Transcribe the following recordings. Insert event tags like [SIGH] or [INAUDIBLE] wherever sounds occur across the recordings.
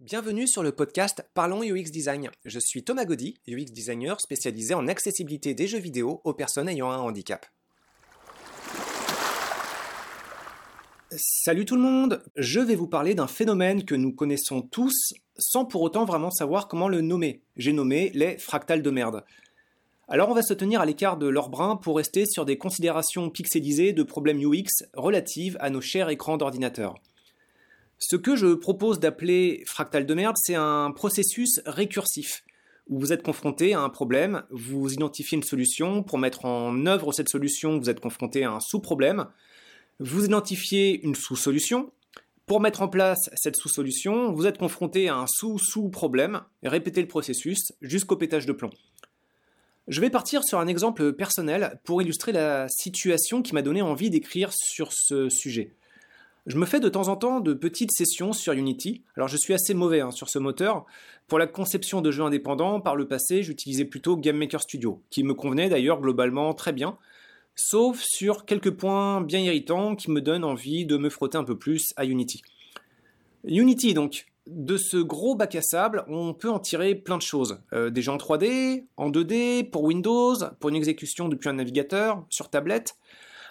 Bienvenue sur le podcast Parlons UX Design. Je suis Thomas Gaudy, UX designer spécialisé en accessibilité des jeux vidéo aux personnes ayant un handicap. Salut tout le monde, je vais vous parler d'un phénomène que nous connaissons tous sans pour autant vraiment savoir comment le nommer. J'ai nommé les fractales de merde. Alors on va se tenir à l'écart de leur brin pour rester sur des considérations pixelisées de problèmes UX relatives à nos chers écrans d'ordinateur. Ce que je propose d'appeler fractal de merde, c'est un processus récursif où vous êtes confronté à un problème, vous identifiez une solution, pour mettre en œuvre cette solution, vous êtes confronté à un sous-problème, vous identifiez une sous-solution, pour mettre en place cette sous-solution, vous êtes confronté à un sous-sous-problème, répétez le processus jusqu'au pétage de plomb. Je vais partir sur un exemple personnel pour illustrer la situation qui m'a donné envie d'écrire sur ce sujet. Je me fais de temps en temps de petites sessions sur Unity. Alors je suis assez mauvais hein, sur ce moteur. Pour la conception de jeux indépendants, par le passé, j'utilisais plutôt Game Maker Studio, qui me convenait d'ailleurs globalement très bien, sauf sur quelques points bien irritants qui me donnent envie de me frotter un peu plus à Unity. Unity donc, de ce gros bac à sable, on peut en tirer plein de choses. Euh, déjà en 3D, en 2D, pour Windows, pour une exécution depuis un navigateur, sur tablette.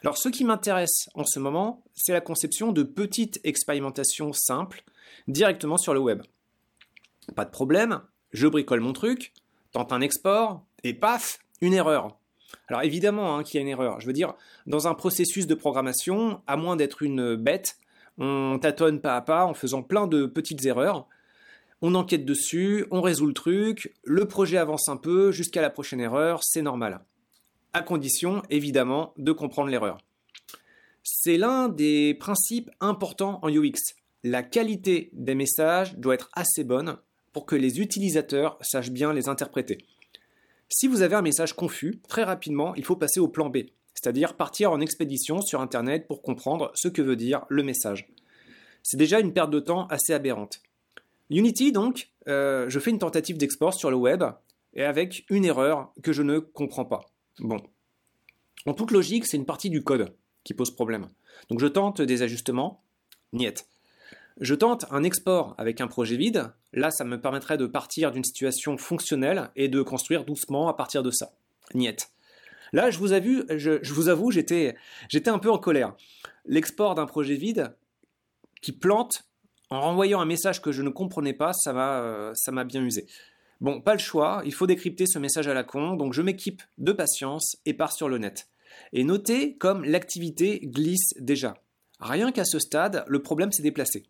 Alors ce qui m'intéresse en ce moment, c'est la conception de petites expérimentations simples directement sur le web. Pas de problème, je bricole mon truc, tente un export, et paf, une erreur. Alors évidemment hein, qu'il y a une erreur. Je veux dire, dans un processus de programmation, à moins d'être une bête, on tâtonne pas à pas en faisant plein de petites erreurs. On enquête dessus, on résout le truc, le projet avance un peu jusqu'à la prochaine erreur, c'est normal condition évidemment de comprendre l'erreur. C'est l'un des principes importants en UX. La qualité des messages doit être assez bonne pour que les utilisateurs sachent bien les interpréter. Si vous avez un message confus, très rapidement, il faut passer au plan B, c'est-à-dire partir en expédition sur Internet pour comprendre ce que veut dire le message. C'est déjà une perte de temps assez aberrante. Unity, donc, euh, je fais une tentative d'export sur le web et avec une erreur que je ne comprends pas. Bon. En toute logique, c'est une partie du code qui pose problème. Donc je tente des ajustements, niet. Je tente un export avec un projet vide, là ça me permettrait de partir d'une situation fonctionnelle et de construire doucement à partir de ça, niet. Là, je vous, avoue, je, vous avoue, j'étais, un peu en colère. L'export d'un projet vide qui plante en renvoyant un message que je ne comprenais pas, ça m'a, euh, ça m'a bien usé. Bon, pas le choix, il faut décrypter ce message à la con, donc je m'équipe de patience et pars sur le net. Et notez comme l'activité glisse déjà. Rien qu'à ce stade, le problème s'est déplacé.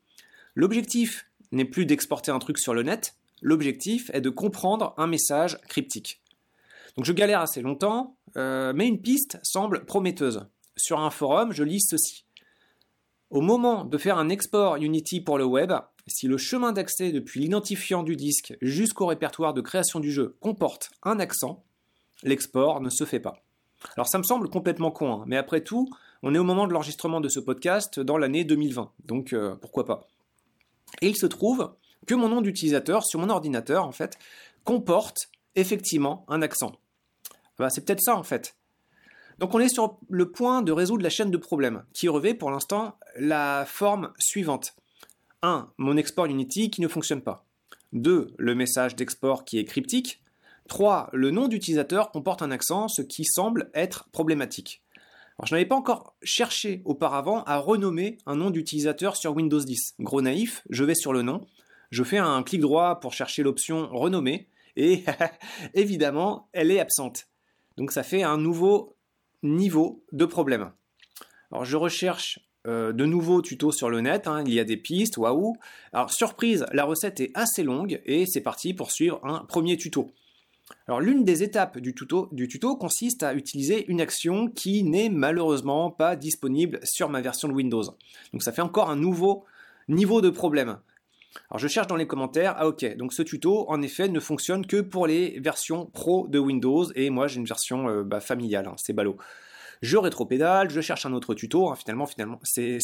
L'objectif n'est plus d'exporter un truc sur le net, l'objectif est de comprendre un message cryptique. Donc je galère assez longtemps, euh, mais une piste semble prometteuse. Sur un forum, je lis ceci. Au moment de faire un export Unity pour le web, si le chemin d'accès depuis l'identifiant du disque jusqu'au répertoire de création du jeu comporte un accent, l'export ne se fait pas. Alors ça me semble complètement con, hein, mais après tout, on est au moment de l'enregistrement de ce podcast dans l'année 2020, donc euh, pourquoi pas. Et il se trouve que mon nom d'utilisateur sur mon ordinateur, en fait, comporte effectivement un accent. Bah, c'est peut-être ça, en fait. Donc on est sur le point de résoudre la chaîne de problèmes, qui revêt pour l'instant la forme suivante. 1. Mon export Unity qui ne fonctionne pas. 2. Le message d'export qui est cryptique. 3. Le nom d'utilisateur comporte un accent, ce qui semble être problématique. Je n'avais pas encore cherché auparavant à renommer un nom d'utilisateur sur Windows 10. Gros naïf, je vais sur le nom, je fais un clic droit pour chercher l'option renommer, et [LAUGHS] évidemment, elle est absente. Donc ça fait un nouveau niveau de problème. Alors je recherche euh, de nouveaux tutos sur le net, hein. il y a des pistes, waouh. Alors surprise, la recette est assez longue et c'est parti pour suivre un premier tuto. Alors l'une des étapes du tuto, du consiste à utiliser une action qui n'est malheureusement pas disponible sur ma version de Windows. Donc ça fait encore un nouveau niveau de problème. Alors je cherche dans les commentaires, ah ok, donc ce tuto en effet ne fonctionne que pour les versions pro de Windows et moi j'ai une version euh, bah, familiale, hein, c'est ballot je rétropédale, je cherche un autre tuto. Hein, finalement, finalement, c'est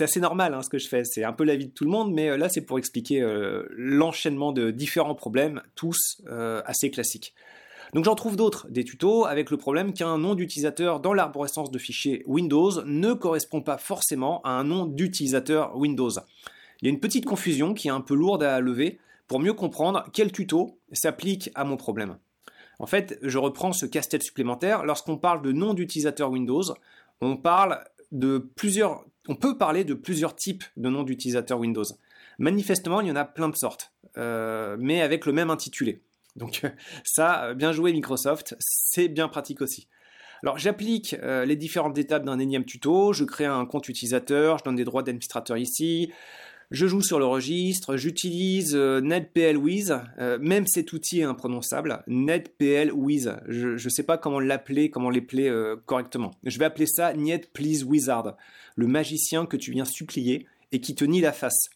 assez normal hein, ce que je fais. C'est un peu la vie de tout le monde, mais euh, là, c'est pour expliquer euh, l'enchaînement de différents problèmes, tous euh, assez classiques. Donc j'en trouve d'autres, des tutos, avec le problème qu'un nom d'utilisateur dans l'arborescence de fichiers Windows ne correspond pas forcément à un nom d'utilisateur Windows. Il y a une petite confusion qui est un peu lourde à lever pour mieux comprendre quel tuto s'applique à mon problème. En fait, je reprends ce casse-tête supplémentaire. Lorsqu'on parle de nom d'utilisateur Windows, on parle de plusieurs, on peut parler de plusieurs types de noms d'utilisateur Windows. Manifestement, il y en a plein de sortes, euh, mais avec le même intitulé. Donc [LAUGHS] ça, bien joué Microsoft, c'est bien pratique aussi. Alors j'applique euh, les différentes étapes d'un énième tuto, je crée un compte utilisateur, je donne des droits d'administrateur ici, je joue sur le registre, j'utilise euh, NetPLWiz, euh, même cet outil est imprononçable, NetPLWiz. Je ne sais pas comment l'appeler, comment l'appeler euh, correctement. Je vais appeler ça Niet Please Wizard, le magicien que tu viens supplier et qui te nie la face.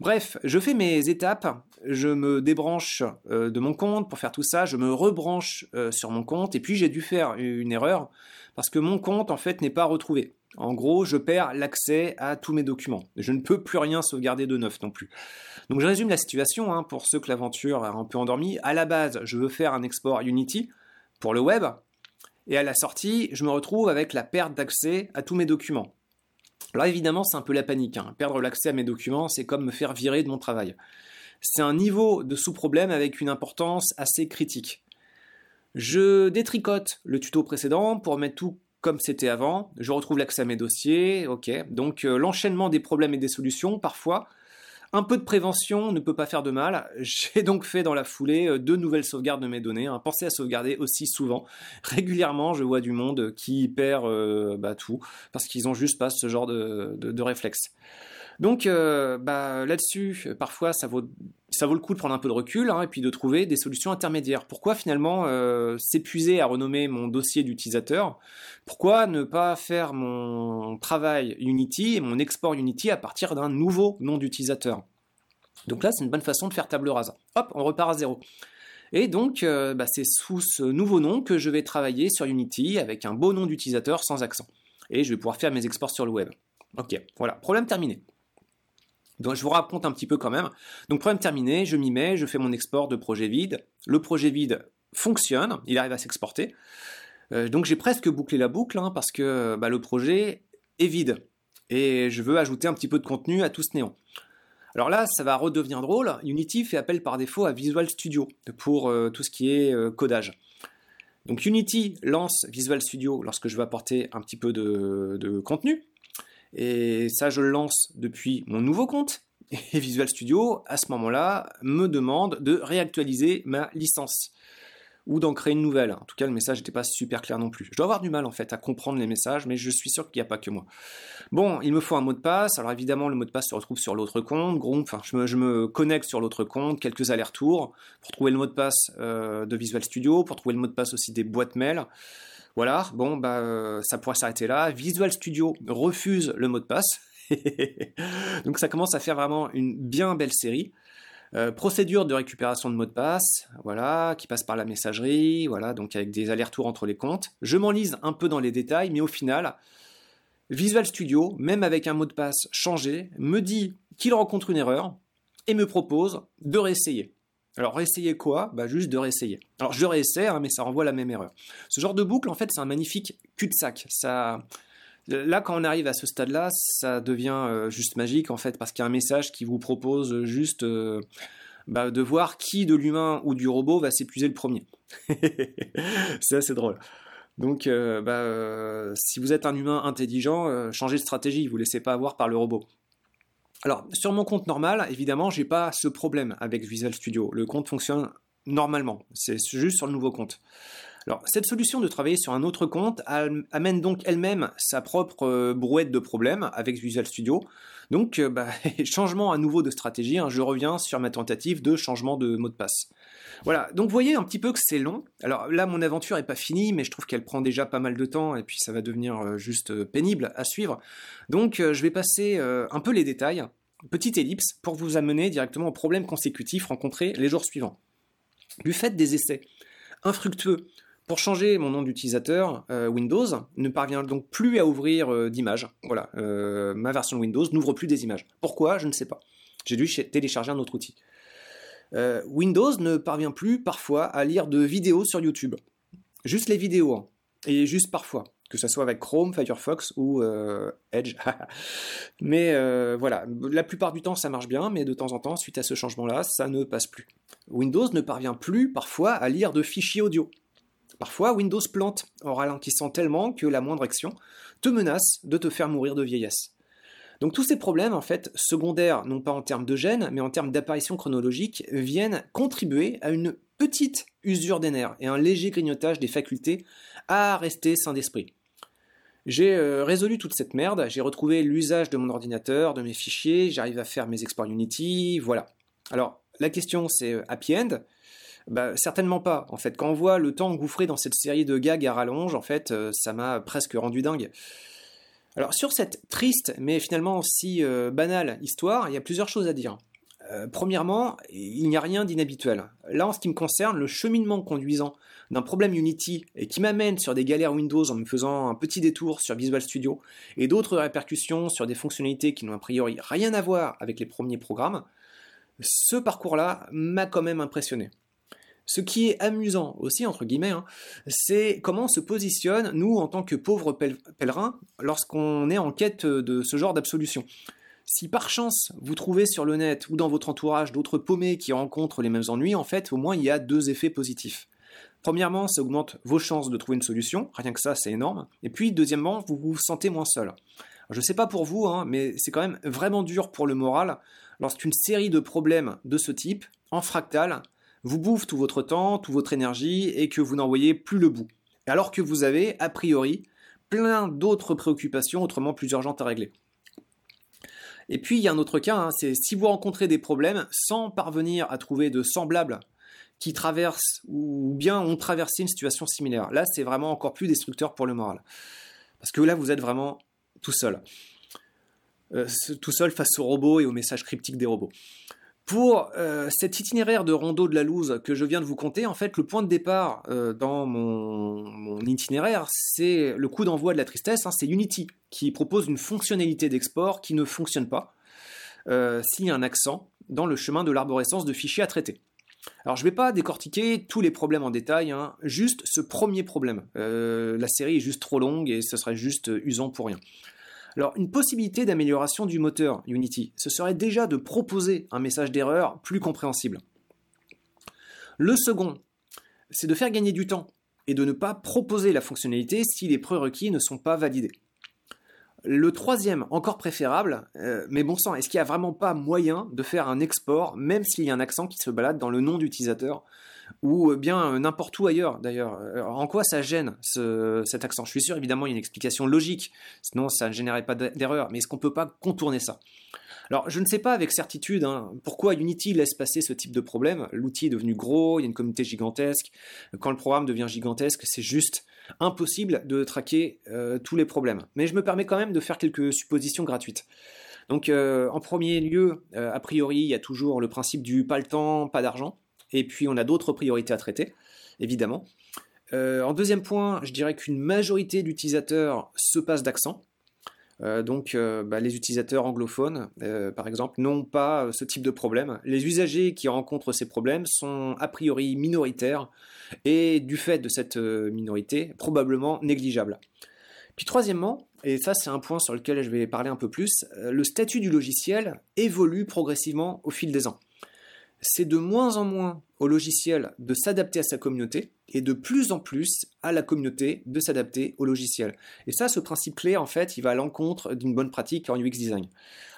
Bref, je fais mes étapes, je me débranche de mon compte pour faire tout ça, je me rebranche sur mon compte et puis j'ai dû faire une erreur parce que mon compte en fait n'est pas retrouvé. En gros, je perds l'accès à tous mes documents. Je ne peux plus rien sauvegarder de neuf non plus. Donc je résume la situation hein, pour ceux que l'aventure a un peu endormi. À la base, je veux faire un export Unity pour le web. Et à la sortie, je me retrouve avec la perte d'accès à tous mes documents. Là, évidemment, c'est un peu la panique. Hein. Perdre l'accès à mes documents, c'est comme me faire virer de mon travail. C'est un niveau de sous-problème avec une importance assez critique. Je détricote le tuto précédent pour mettre tout comme c'était avant. Je retrouve l'accès à mes dossiers. Ok. Donc euh, l'enchaînement des problèmes et des solutions, parfois. Un peu de prévention ne peut pas faire de mal. [LAUGHS] J'ai donc fait dans la foulée euh, deux nouvelles sauvegardes de mes données. Hein. Pensez à sauvegarder aussi souvent. Régulièrement, je vois du monde qui perd euh, bah, tout parce qu'ils ont juste pas ce genre de, réflexe. Donc bah, là-dessus, parfois ça vaut, ça vaut le coup de prendre un peu de recul hein, et puis de trouver des solutions intermédiaires. Pourquoi finalement euh, s'épuiser à renommer mon dossier d'utilisateur? Pourquoi ne pas faire mon travail Unity et mon export Unity à partir d'un nouveau nom d'utilisateur? Donc là, c'est une bonne façon de faire table rase. Hop, on repart à zéro. Et donc, euh, bah, c'est sous ce nouveau nom que je vais travailler sur Unity avec un beau nom d'utilisateur sans accent. Et je vais pouvoir faire mes exports sur le web. Ok, voilà, problème terminé. Donc je vous raconte un petit peu quand même. Donc problème terminé, je m'y mets, je fais mon export de projet vide. Le projet vide fonctionne, il arrive à s'exporter. Euh, donc j'ai presque bouclé la boucle hein, parce que bah, le projet est vide et je veux ajouter un petit peu de contenu à tout ce néant. Alors là, ça va redevenir drôle. Unity fait appel par défaut à Visual Studio pour euh, tout ce qui est euh, codage. Donc Unity lance Visual Studio lorsque je veux apporter un petit peu de contenu. Et ça, je le lance depuis mon nouveau compte. Et Visual Studio, à ce moment-là, me demande de réactualiser ma licence ou d'en créer une nouvelle. En tout cas, le message n'était pas super clair non plus. Je dois avoir du mal en fait à comprendre les messages, mais je suis sûr qu'il n'y a pas que moi. Bon, il me faut un mot de passe. Alors évidemment, le mot de passe se retrouve sur l'autre compte. Groupe, enfin, je me, je me, connecte sur l'autre compte, quelques allers-retours pour trouver le mot de passe euh, de Visual Studio, pour trouver le mot de passe aussi des boîtes mail. Voilà, bon, bah, euh, ça pourrait s'arrêter là. Visual Studio refuse le mot de passe. [LAUGHS] Donc ça commence à faire vraiment une bien belle série. Euh, procédure de récupération de mot de passe, voilà, qui passe par la messagerie, voilà, donc avec des allers-retours entre les comptes. Je m'enlise un peu dans les détails, mais au final, Visual Studio, même avec un mot de passe changé, me dit qu'il rencontre une erreur et me propose de réessayer. Alors réessayer quoi? Bah juste de réessayer. Alors je réessaie, hein, mais ça renvoie à la même erreur. Ce genre de boucle, en fait, c'est un magnifique cul-de-sac. Ça, là, quand on arrive à ce stade-là, ça devient euh, juste magique, en fait, parce qu'il y a un message qui vous propose juste euh, bah, de voir qui de l'humain ou du robot va s'épuiser le premier. [LAUGHS] c'est assez drôle. Donc, euh, bah, si vous êtes un humain intelligent, changez de stratégie, vous ne laissez pas avoir par le robot. Alors, sur mon compte normal, évidemment, j'ai pas ce problème avec Visual Studio. Le compte fonctionne normalement. C'est juste sur le nouveau compte. Alors, cette solution de travailler sur un autre compte amène donc elle-même sa propre euh, brouette de problèmes avec Visual Studio. Donc, euh, bah, [LAUGHS] changement à nouveau de stratégie, hein, je reviens sur ma tentative de changement de mot de passe. Voilà, donc vous voyez un petit peu que c'est long. Alors là, mon aventure n'est pas finie, mais je trouve qu'elle prend déjà pas mal de temps, et puis ça va devenir euh, juste pénible à suivre. Donc je vais passer un peu les détails, petite ellipse, pour vous amener directement aux problèmes consécutifs rencontrés les jours suivants. Du fait des essais infructueux pour changer mon nom d'utilisateur, euh, Windows ne parvient donc plus à ouvrir euh, d'images. Voilà, euh, ma version Windows n'ouvre plus des images. Pourquoi? Je ne sais pas. J'ai dû télécharger un autre outil. Windows ne parvient plus parfois à lire de vidéos sur YouTube. Juste les vidéos, hein. et juste parfois. que ce soit avec Chrome, Firefox ou Edge. [LAUGHS] mais voilà, la plupart du temps ça marche bien, mais de temps en temps, suite à ce changement-là, ça ne passe plus. Windows ne parvient plus parfois à lire de fichiers audio. Parfois, Windows plante en ralentissant tellement que la moindre action te menace de te faire mourir de vieillesse. Donc tous ces problèmes, en fait, secondaires, non pas en termes de gènes, mais en termes d'apparition chronologique, viennent contribuer à une petite usure des nerfs et un léger grignotage des facultés à rester sain d'esprit. J'ai euh, résolu toute cette merde, j'ai retrouvé l'usage de mon ordinateur, de mes fichiers, j'arrive à faire mes exports Unity, voilà. Alors, la question c'est euh, happy end? Bah, certainement pas. En fait, quand on voit le temps engouffré dans cette série de gags à rallonge, en fait, euh, ça m'a presque rendu dingue. Alors sur cette triste mais finalement aussi euh, banale histoire, il y a plusieurs choses à dire. Euh, premièrement, il n'y a rien d'inhabituel. Là, en ce qui me concerne, le cheminement conduisant d'un problème Unity et qui m'amène sur des galères Windows en me faisant un petit détour sur Visual Studio et d'autres répercussions sur des fonctionnalités qui n'ont a priori rien à voir avec les premiers programmes, ce parcours-là m'a quand même impressionné. Ce qui est amusant aussi, entre guillemets, hein, c'est comment on se positionne, nous, en tant que pauvres pèlerins, lorsqu'on est en quête de ce genre d'absolution. Si par chance vous trouvez sur le net ou dans votre entourage d'autres paumés qui rencontrent les mêmes ennuis, en fait, au moins il y a deux effets positifs. Premièrement, ça augmente vos chances de trouver une solution, rien que ça, c'est énorme. Et puis, deuxièmement, vous vous sentez moins seul. je ne sais pas pour vous, hein, mais c'est quand même vraiment dur pour le moral lorsqu'une série de problèmes de ce type, en fractal, vous bouffe tout votre temps, toute votre énergie et que vous n'en voyez plus le bout. Alors que vous avez, a priori, plein d'autres préoccupations autrement plus urgentes à régler. Et puis il y a un autre cas, hein, c'est si vous rencontrez des problèmes sans parvenir à trouver de semblables qui traversent ou bien ont traversé une situation similaire. Là, c'est vraiment encore plus destructeur pour le moral. Parce que là, vous êtes vraiment tout seul. Euh, tout seul face aux robots et aux messages cryptiques des robots. Pour euh, cet itinéraire de rondeau de la loose que je viens de vous conter, en fait, le point de départ euh, dans mon, itinéraire, c'est le coup d'envoi de la tristesse, hein, c'est Unity, qui propose une fonctionnalité d'export qui ne fonctionne pas euh, s'il y a un accent dans le chemin de l'arborescence de fichiers à traiter. Alors je ne vais pas décortiquer tous les problèmes en détail, hein, juste ce premier problème. la série est juste trop longue et ce serait juste usant pour rien. Alors, une possibilité d'amélioration du moteur Unity, ce serait déjà de proposer un message d'erreur plus compréhensible. Le second, c'est de faire gagner du temps et de ne pas proposer la fonctionnalité si les prérequis ne sont pas validés. Le troisième, encore préférable, euh, mais bon sang, est-ce qu'il n'y a vraiment pas moyen de faire un export, même s'il y a un accent qui se balade dans le nom d'utilisateur ou bien n'importe où ailleurs d'ailleurs? En quoi ça gêne cet accent? Je suis sûr, évidemment, il y a une explication logique, sinon ça ne générait pas d'erreur, mais est-ce qu'on ne peut pas contourner ça? Alors, je ne sais pas avec certitude hein, pourquoi Unity laisse passer ce type de problème. L'outil est devenu gros, il y a une communauté gigantesque. Quand le programme devient gigantesque, c'est juste impossible de traquer euh, tous les problèmes. Mais je me permets quand même de faire quelques suppositions gratuites. Donc, euh, en premier lieu, euh, a priori, il y a toujours le principe du pas le temps, pas d'argent. Et puis, on a d'autres priorités à traiter, évidemment. en deuxième point, je dirais qu'une majorité d'utilisateurs se passent d'accent. Euh, donc euh, bah, les utilisateurs anglophones, euh, par exemple, n'ont pas ce type de problème. Les usagers qui rencontrent ces problèmes sont a priori minoritaires et du fait de cette minorité, probablement négligeables. Puis troisièmement, et ça c'est un point sur lequel je vais parler un peu plus, le statut du logiciel évolue progressivement au fil des ans c'est de moins en moins au logiciel de s'adapter à sa communauté et de plus en plus à la communauté de s'adapter au logiciel. Et ça, ce principe clé, en fait, il va à l'encontre d'une bonne pratique en UX design.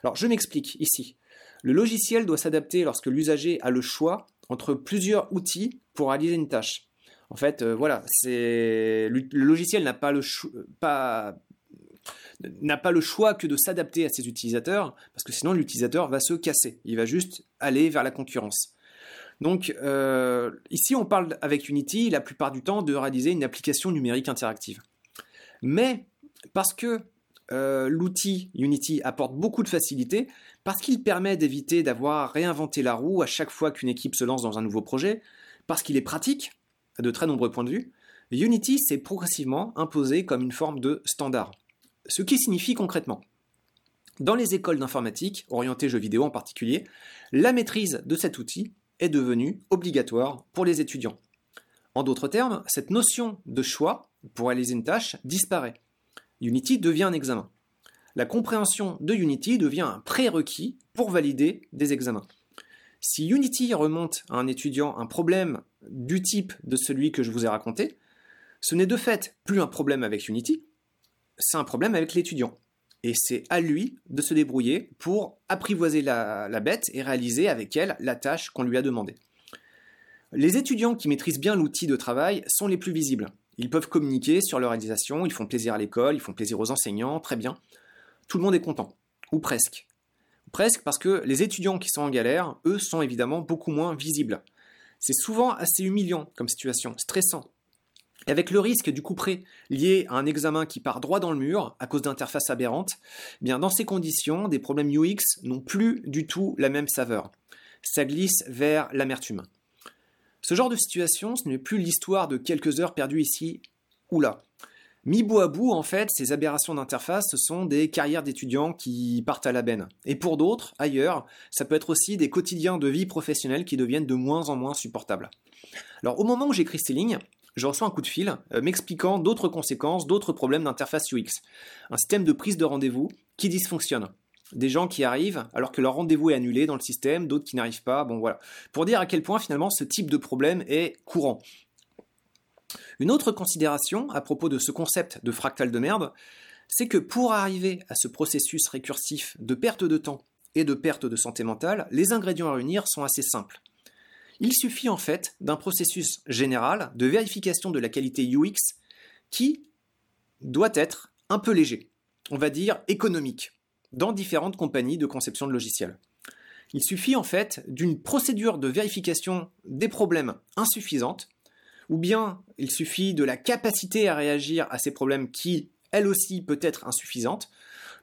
Alors, je m'explique ici. Le logiciel doit s'adapter lorsque l'usager a le choix entre plusieurs outils pour réaliser une tâche. En fait, euh, voilà, c'est le logiciel n'a pas le pas n'a pas le choix que de s'adapter à ses utilisateurs, parce que sinon l'utilisateur va se casser, il va juste aller vers la concurrence. Donc euh, ici on parle avec Unity la plupart du temps de réaliser une application numérique interactive. Mais parce que euh, l'outil Unity apporte beaucoup de facilité, parce qu'il permet d'éviter d'avoir réinventé la roue à chaque fois qu'une équipe se lance dans un nouveau projet, parce qu'il est pratique à de très nombreux points de vue, Unity s'est progressivement imposé comme une forme de standard. Ce qui signifie concrètement, dans les écoles d'informatique, orientées jeux vidéo en particulier, la maîtrise de cet outil est devenue obligatoire pour les étudiants. En d'autres termes, cette notion de choix pour réaliser une tâche disparaît. Unity devient un examen. La compréhension de Unity devient un prérequis pour valider des examens. Si Unity remonte à un étudiant un problème du type de celui que je vous ai raconté, ce n'est de fait plus un problème avec Unity, c'est un problème avec l'étudiant. Et c'est à lui de se débrouiller pour apprivoiser la, bête et réaliser avec elle la tâche qu'on lui a demandée. Les étudiants qui maîtrisent bien l'outil de travail sont les plus visibles. Ils peuvent communiquer sur leur réalisation, ils font plaisir à l'école, ils font plaisir aux enseignants, très bien. Tout le monde est content, ou presque. Presque parce que les étudiants qui sont en galère, eux, sont évidemment beaucoup moins visibles. C'est souvent assez humiliant comme situation, stressant. Et avec le risque du coup près lié à un examen qui part droit dans le mur à cause d'interfaces aberrantes, eh bien dans ces conditions, des problèmes UX n'ont plus du tout la même saveur. Ça glisse vers l'amertume. Ce genre de situation, ce n'est plus l'histoire de quelques heures perdues ici ou là. Mi bout à bout, en fait, ces aberrations d'interface, ce sont des carrières d'étudiants qui partent à la benne. Et pour d'autres, ailleurs, ça peut être aussi des quotidiens de vie professionnelle qui deviennent de moins en moins supportables. Alors, au moment où j'écris ces lignes, je reçois un coup de fil euh, m'expliquant d'autres conséquences, d'autres problèmes d'interface UX. Un système de prise de rendez-vous qui dysfonctionne. Des gens qui arrivent alors que leur rendez-vous est annulé dans le système, d'autres qui n'arrivent pas. Bon voilà. Pour dire à quel point finalement ce type de problème est courant. Une autre considération à propos de ce concept de fractal de merde, c'est que pour arriver à ce processus récursif de perte de temps et de perte de santé mentale, les ingrédients à réunir sont assez simples. Il suffit en fait d'un processus général de vérification de la qualité UX qui doit être un peu léger, on va dire économique, dans différentes compagnies de conception de logiciels. Il suffit en fait d'une procédure de vérification des problèmes insuffisante ou bien il suffit de la capacité à réagir à ces problèmes qui, elle aussi, peut être insuffisante.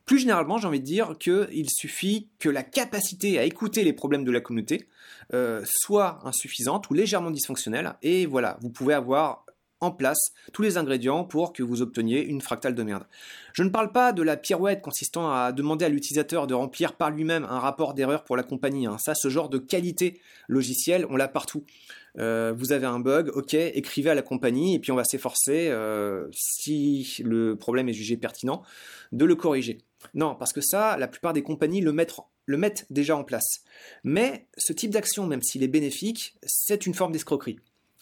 Plus généralement, j'ai envie de dire qu'il suffit que la capacité à écouter les problèmes de la communauté euh, soit insuffisante ou légèrement dysfonctionnelle, et voilà, vous pouvez avoir en place tous les ingrédients pour que vous obteniez une fractale de merde. Je ne parle pas de la pirouette consistant à demander à l'utilisateur de remplir par lui-même un rapport d'erreur pour la compagnie. Hein. Ça, ce genre de qualité logicielle, on l'a partout. Euh, vous avez un bug, ok, écrivez à la compagnie et puis on va s'efforcer, euh, si le problème est jugé pertinent, de le corriger. Non, parce que ça, la plupart des compagnies le mettent, déjà en place. Mais ce type d'action, même s'il est bénéfique, c'est une forme d'escroquerie.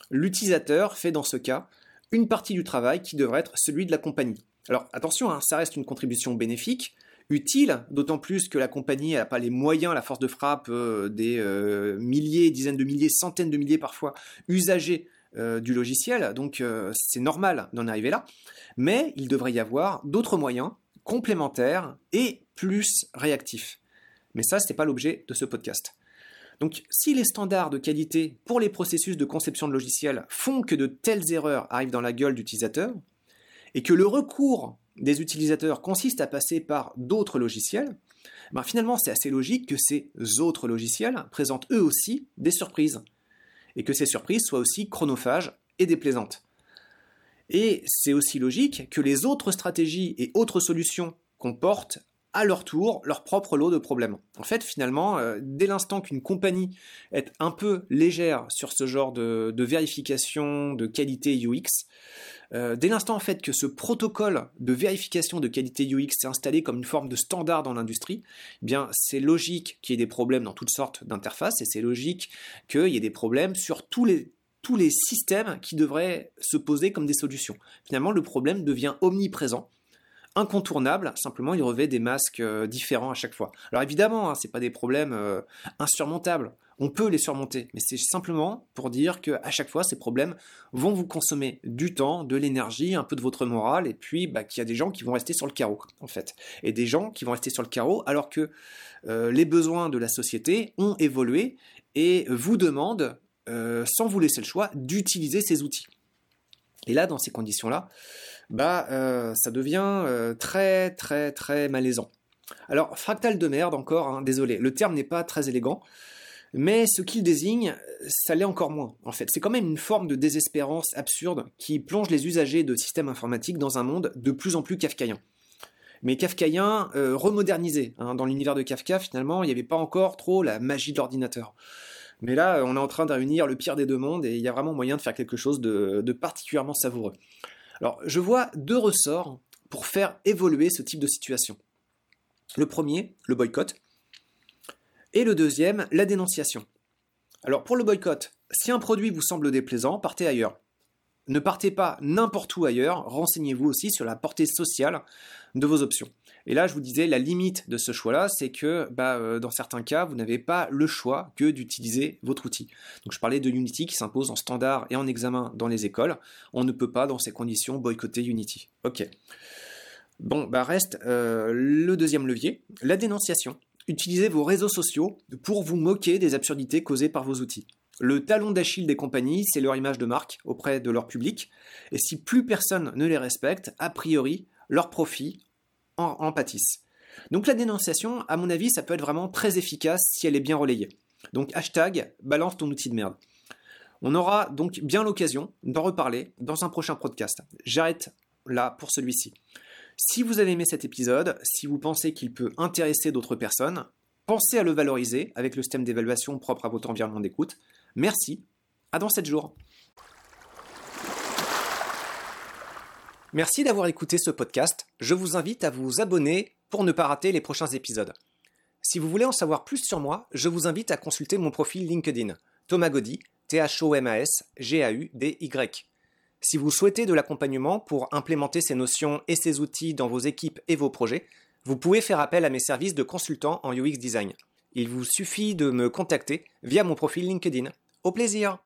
L'utilisateur fait dans ce cas une partie du travail qui devrait être celui de la compagnie. Alors attention, hein, ça reste une contribution bénéfique, utile, d'autant plus que la compagnie n'a pas les moyens, la force de frappe euh, des euh, milliers, dizaines de milliers, centaines de milliers parfois usagers euh, du logiciel, donc c'est normal d'en arriver là, mais il devrait y avoir d'autres moyens complémentaires et plus réactifs. Mais ça, ce n'est pas l'objet de ce podcast. Donc si les standards de qualité pour les processus de conception de logiciels font que de telles erreurs arrivent dans la gueule d'utilisateurs, et que le recours des utilisateurs consiste à passer par d'autres logiciels, ben finalement c'est assez logique que ces autres logiciels présentent eux aussi des surprises, et que ces surprises soient aussi chronophages et déplaisantes. Et c'est aussi logique que les autres stratégies et autres solutions comportent à leur tour leur propre lot de problèmes. En fait, finalement, euh, dès l'instant qu'une compagnie est un peu légère sur ce genre de, vérification de qualité UX, euh, dès l'instant en fait que ce protocole de vérification de qualité UX s'est installé comme une forme de standard dans l'industrie, eh bien c'est logique qu'il y ait des problèmes dans toutes sortes d'interfaces et c'est logique qu'il y ait des problèmes sur tous les tous les systèmes qui devraient se poser comme des solutions. Finalement, le problème devient omniprésent incontournable, simplement il revêt des masques euh, différents à chaque fois. Alors évidemment, hein, ce n'est pas des problèmes euh, insurmontables, on peut les surmonter, mais c'est simplement pour dire que à chaque fois ces problèmes vont vous consommer du temps, de l'énergie, un peu de votre morale, et puis bah, qu'il y a des gens qui vont rester sur le carreau en fait, et des gens qui vont rester sur le carreau alors que euh, les besoins de la société ont évolué et vous demandent, sans vous laisser le choix, d'utiliser ces outils. Et là, dans ces conditions-là, bah, euh, ça devient euh, très très très malaisant. Alors, fractal de merde encore, hein, désolé, le terme n'est pas très élégant, mais ce qu'il désigne, ça l'est encore moins, en fait. C'est quand même une forme de désespérance absurde qui plonge les usagers de systèmes informatiques dans un monde de plus en plus kafkaïen. Mais kafkaïen euh, remodernisé. Hein. Dans l'univers de Kafka, finalement, il n'y avait pas encore trop la magie de l'ordinateur. Mais là, on est en train de réunir le pire des deux mondes et il y a vraiment moyen de faire quelque chose de particulièrement savoureux. Alors, je vois deux ressorts pour faire évoluer ce type de situation. Le premier, le boycott, et le deuxième, la dénonciation. Alors, pour le boycott, si un produit vous semble déplaisant, partez ailleurs. Ne partez pas n'importe où ailleurs, renseignez-vous aussi sur la portée sociale de vos options. Et là, je vous disais, la limite de ce choix-là, c'est que bah, euh, dans certains cas, vous n'avez pas le choix que d'utiliser votre outil. Donc je parlais de Unity qui s'impose en standard et en examen dans les écoles. On ne peut pas, dans ces conditions, boycotter Unity. Ok. Bon, bah reste euh, le deuxième levier, la dénonciation. Utilisez vos réseaux sociaux pour vous moquer des absurdités causées par vos outils. Le talon d'Achille des compagnies, c'est leur image de marque auprès de leur public. Et si plus personne ne les respecte, a priori, leur profit en, en pâtissent. Donc la dénonciation, à mon avis, ça peut être vraiment très efficace si elle est bien relayée. Donc hashtag balance ton outil de merde. On aura donc bien l'occasion d'en reparler dans un prochain podcast. J'arrête là pour celui-ci. Si vous avez aimé cet épisode, si vous pensez qu'il peut intéresser d'autres personnes, pensez à le valoriser avec le système d'évaluation propre à votre environnement d'écoute. Merci, à dans 7 jours. Merci d'avoir écouté ce podcast. Je vous invite à vous abonner pour ne pas rater les prochains épisodes. Si vous voulez en savoir plus sur moi, je vous invite à consulter mon profil LinkedIn, Thomas Gaudy, T-H-O-M-A-S, G-A-U-D-Y. Si vous souhaitez de l'accompagnement pour implémenter ces notions et ces outils dans vos équipes et vos projets, vous pouvez faire appel à mes services de consultant en UX Design. Il vous suffit de me contacter via mon profil LinkedIn. Au plaisir